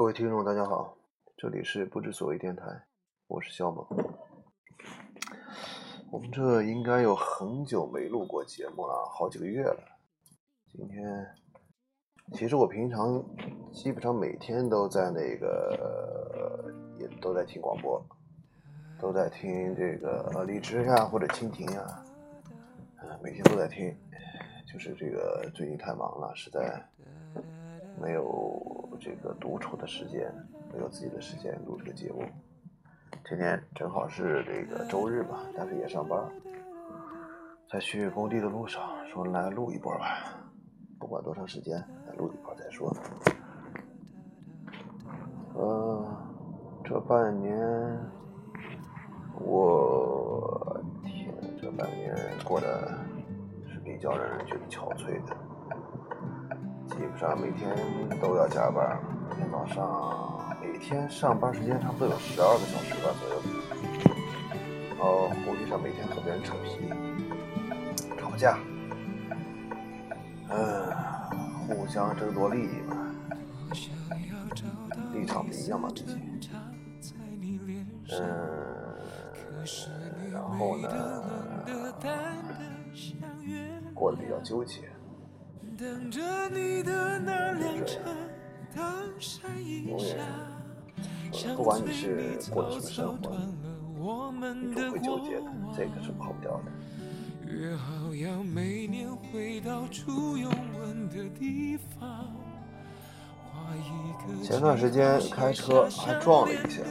各位听众，大家好。这里是不知所谓电台，我是肖猛。我们这应该有很久没录过节目了，好几个月了。今天，其实我平常基本上每天都在那个，也都在听广播，都在听这个荔枝呀或者蜻蜓呀，每天都在听。就是这个最近太忙了，实在这个独处的时间。没有自己的时间录这个节目，今天正好是这个周日嘛，但是也上班，在去工地的路上，说来录一波吧，不管多长时间，来录一波再说。嗯，这半年，我天，这半年过得是比较让人觉得憔悴的，基本上每天都要加班，每天早上。每天上班时间差不多有十二个小时吧左右，然后工地上每天和别人扯皮、吵架，嗯，互相争夺利益嘛，立场不一样嘛，毕竟，嗯，然后呢，过得比较纠结。永远，不管你是过的什么生活，你都会纠结的，这个是跑不掉的。前段时间开车还撞了一下，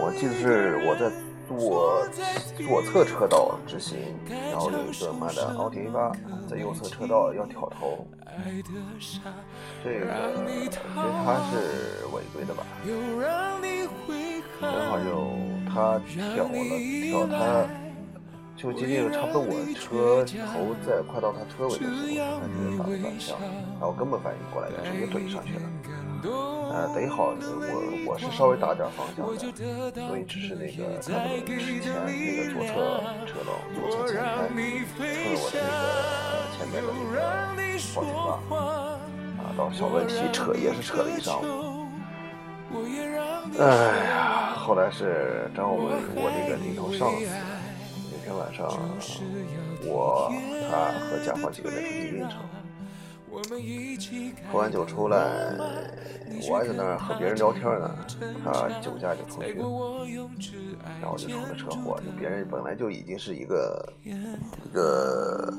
我记得是我在。左左侧车道直行，然后有一个妈的奥迪 A 八在右侧车道要挑头，这个其实他是违规的吧？正好就他挑了挑他，就接近差不多我车头在快到他车尾的时候，他直接打了反向，然后根本反应不过来，直接怼上去了。呃，得好，我我是稍微打点方向的，所以只是那个看到之前那个左侧车道左侧前排蹭我的那个前面的那个保险杠，啊，到小问题扯也是扯了一上午。哎呀，后来是张我们我那个领头上司，那天晚上我他和甲方几个人出去应酬。喝完酒出来，我还在那儿和别人聊天呢，他酒驾就出去了，然后就出了车祸。就别人本来就已经是一个一个，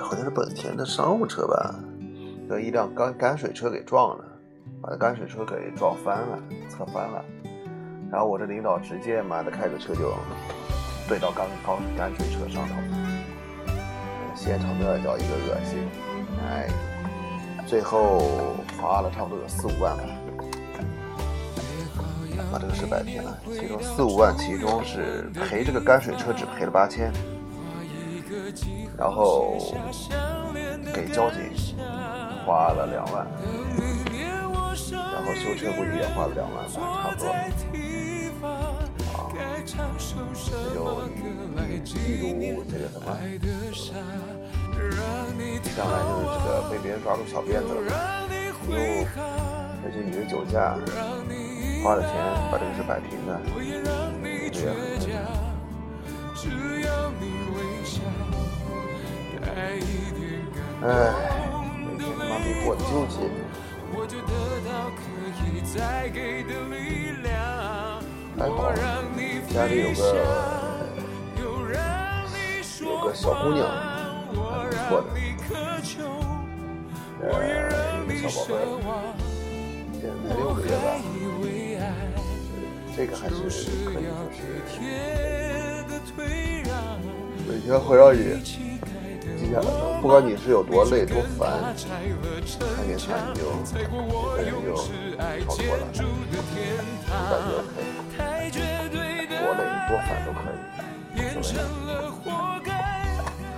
好像是本田的商务车吧，被一辆干干水车给撞了，把那干水车给撞翻了，侧翻了。然后我这领导直接妈的开着车就怼到干干干水车上头，现场那叫一个恶心。哎，最后花了差不多有四五万吧，把这个事摆平了。其中四五万，其中是赔这个干水车只赔了八千，然后给交警花了两万，然后修车估计也花了两万吧，差不多。啊，这就一如这个什么。将来就是这个被别人抓住小辫子了，又而且你的酒驾，花了钱把这个事摆平的，这也很正常。哎，每天他妈比过纠结。还好，家里有个有个小姑娘。错的，呃，一个小宝贝，现在才六个月吧，这个还是可以，就是每天会让你记下来的，不管你是有多累多烦，看见他你就这个人就超脱了，感觉可以，多累多烦都可以，无所谓。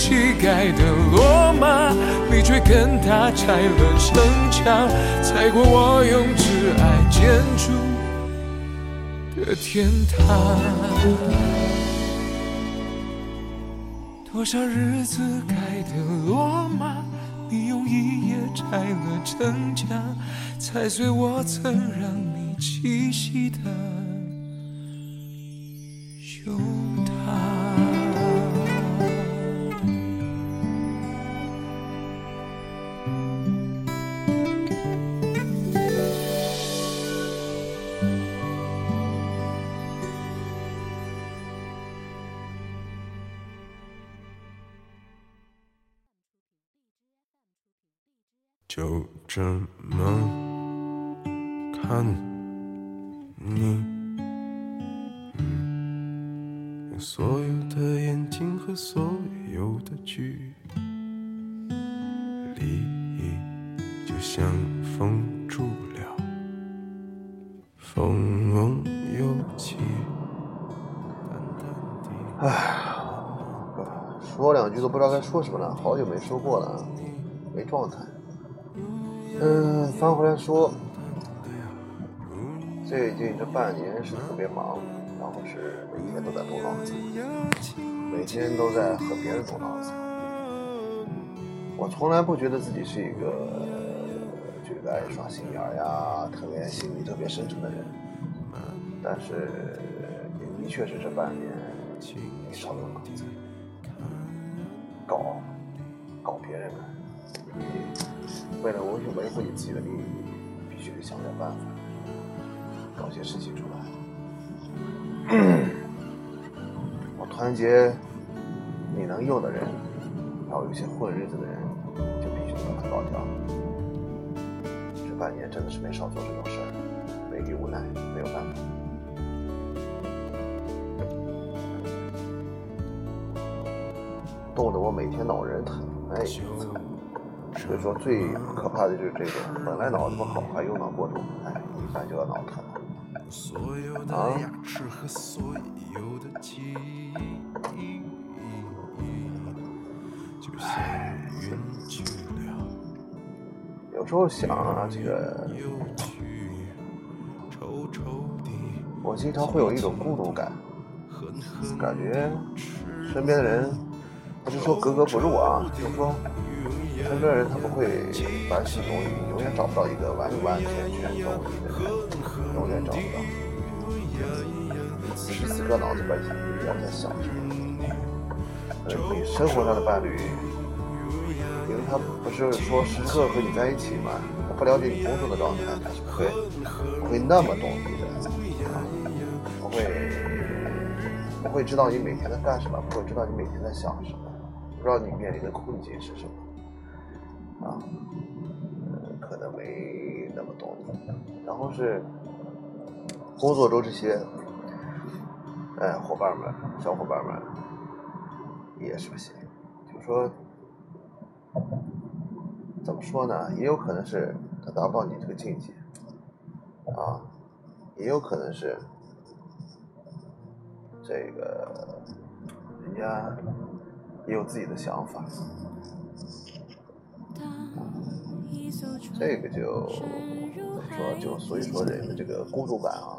乞丐的罗马，你却跟他拆了城墙，踩过我用挚爱建筑的天堂。多少日子盖的罗马，你用一夜拆了城墙，踩碎我曾让你栖息的胸膛。就这么看你。嗯。所有的眼睛和所有的距离。就像风住了。风又起。说两句都不知道该说什么了，好久没说过了，没状态。嗯，翻回来说，最近这半年是特别忙，然后是每天都在动脑子，每天都在和别人动脑子。我从来不觉得自己是一个就是爱耍心眼呀、特别心里特别深沉的人，但是也的确是这半年没少动脑子，搞为了维护维护你自己的利益，必须得想点办法，搞些事情出来。我团结你能用的人，还有一些混日子的人，就必须得把它搞掉。这半年真的是没少做这种事儿，被逼无奈，没有办法。冻得我每天脑仁疼，哎呀！所以说最可怕的就是这个，本来脑子不好，还用脑过度，哎，一下就要脑疼。啊？有时候想啊，这个，我经常会有一种孤独感，感觉身边的人不是说格格不入啊，就是说。身边人他不会完全懂你，永远找不到一个完完全全懂你的人，永远找不到。此时此刻脑子里想，我在想什么？呃，你生活上的伴侣，因为他不是说时刻和你在一起嘛，他不了解你工作的状态，他是不会不会那么懂你的，不会不会知道你每天在干什么，不会知道你每天在想什么，不知道你面临的困境是什么。啊，可能没那么懂你。然后是工作中这些，哎，伙伴们、小伙伴们也是不行。就说怎么说呢？也有可能是他达不到你这个境界，啊，也有可能是这个人家也有自己的想法。这个就怎么说？就所以说人的这个孤独感啊，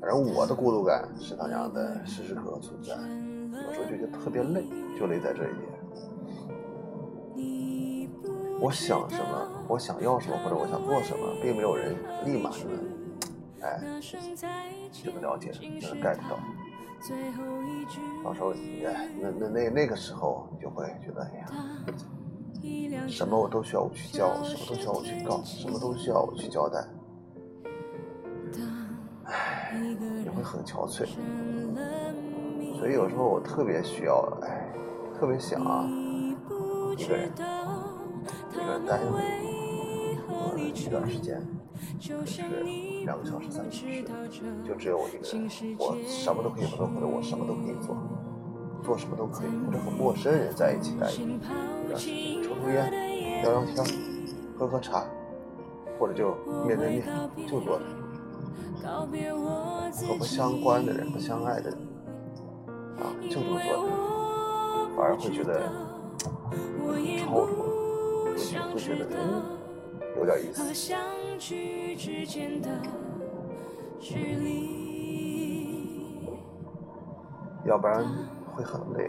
反正我的孤独感是那样的，时时刻刻存在。有时候就觉得特别累，就累在这一点。我想什么，我想要什么，或者我想做什么，并没有人立马就能，哎，就能了解，就能 get 到。到时候，哎，那那那那个时候，你就会觉得，哎呀。什么我都需要我去教，什么都需要我去告，什么都需要我去交代，唉，也会很憔悴。所以有时候我特别需要，哎，特别想啊，一个人，一个人待着，一段时间，就是两个小时、三个小时，就只有我一个人，我什么都可以做，或者我什么都可以做，做什么都可以，或者和陌生人在一起待着，一段时间。抽烟，聊聊天，喝喝茶，或者就面对面，就坐着，和不相关的人、不相爱的人，啊，就这么坐着，反而会觉得超脱，会觉得嗯有点意思，要不然会很累。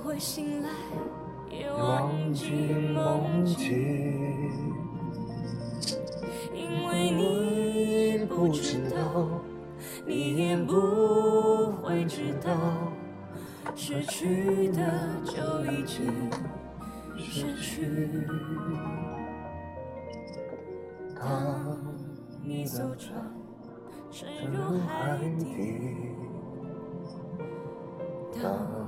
会醒来，也忘记梦境，因为你不知道，你也不会知道，失去的就已经失去。当你走着，沉入海底。当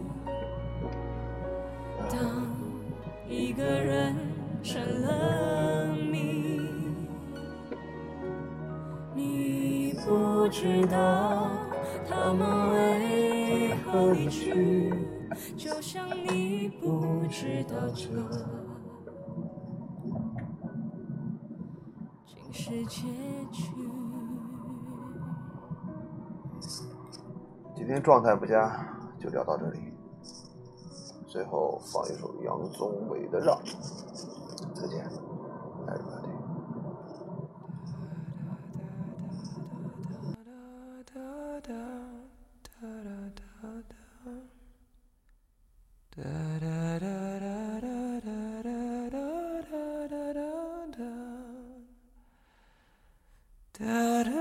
成了谜，你不知道他们为何离去，就像你不知道这竟是结局。今天状态不佳，就聊到这里。最后放一首杨宗纬的《让》，再见，everybody。多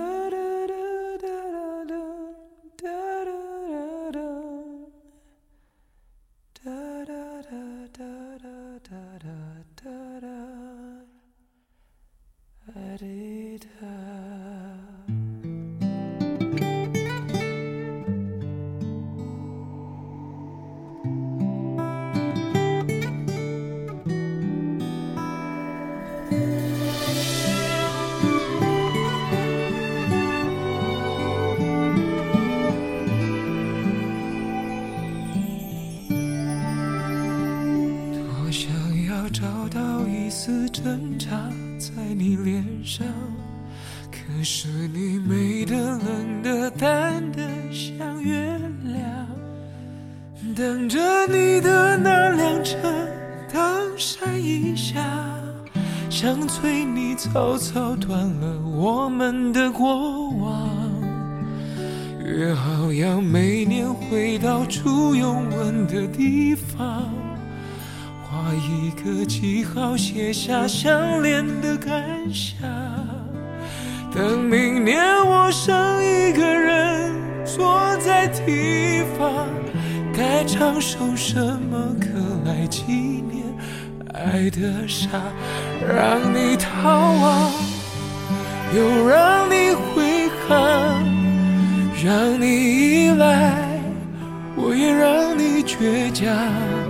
有一丝挣扎在你脸上，可是你美的、冷的、淡的像月亮。等着你的那辆车当闪一下，想催你草草断了我们的过往。约好要每年回到初拥吻的地方。画一个记号，写下相恋的感想。等明年我剩一个人坐在堤防，该唱首什么歌来纪念爱的傻？让你逃亡，又让你回航，让你依赖，我也让你倔强。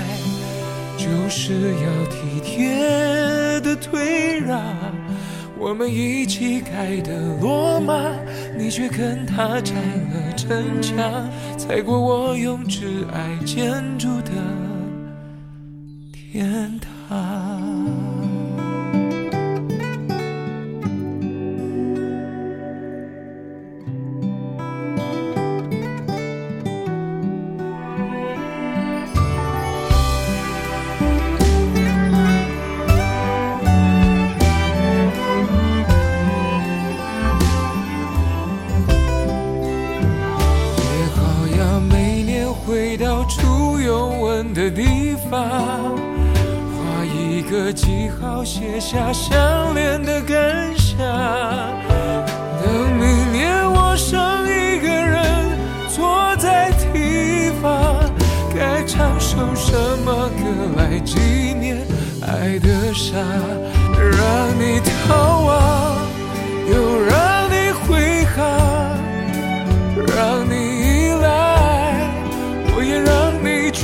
就是要体贴的退让，我们一起盖的罗马，你却跟他拆了城墙，踩过我用挚爱建筑的天堂。的地方，画一个记号，写下相恋的感想。等明年我剩一个人坐在堤防，该唱首什么歌来纪念爱的傻？让你逃亡，又让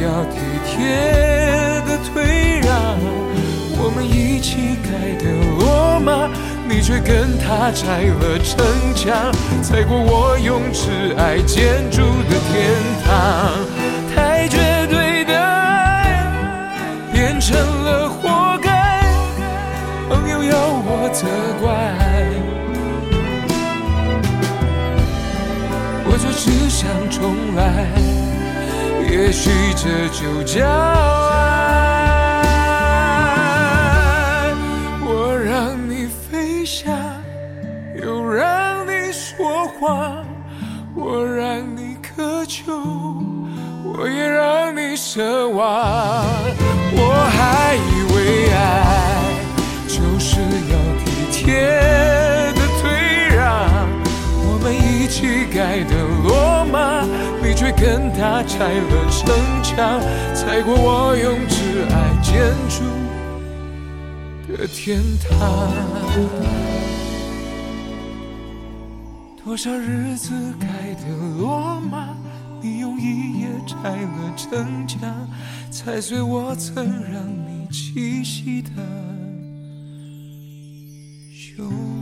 要体贴的退让。我们一起盖的罗马，你却跟他拆了城墙，踩过我用挚爱建筑的天堂。太绝对的爱变成了活该，朋友要我责怪。我就只想重来，也许这就叫爱。我让你飞翔，又让你说谎，我让你渴求，我也让你奢望。我还以为爱就是要体贴的退让。我们一起盖的罗马，却跟他拆了城墙，踩过我用挚爱建筑的天堂。多少日子盖的罗马，你用一夜拆了城墙，踩碎我曾让你栖息的胸。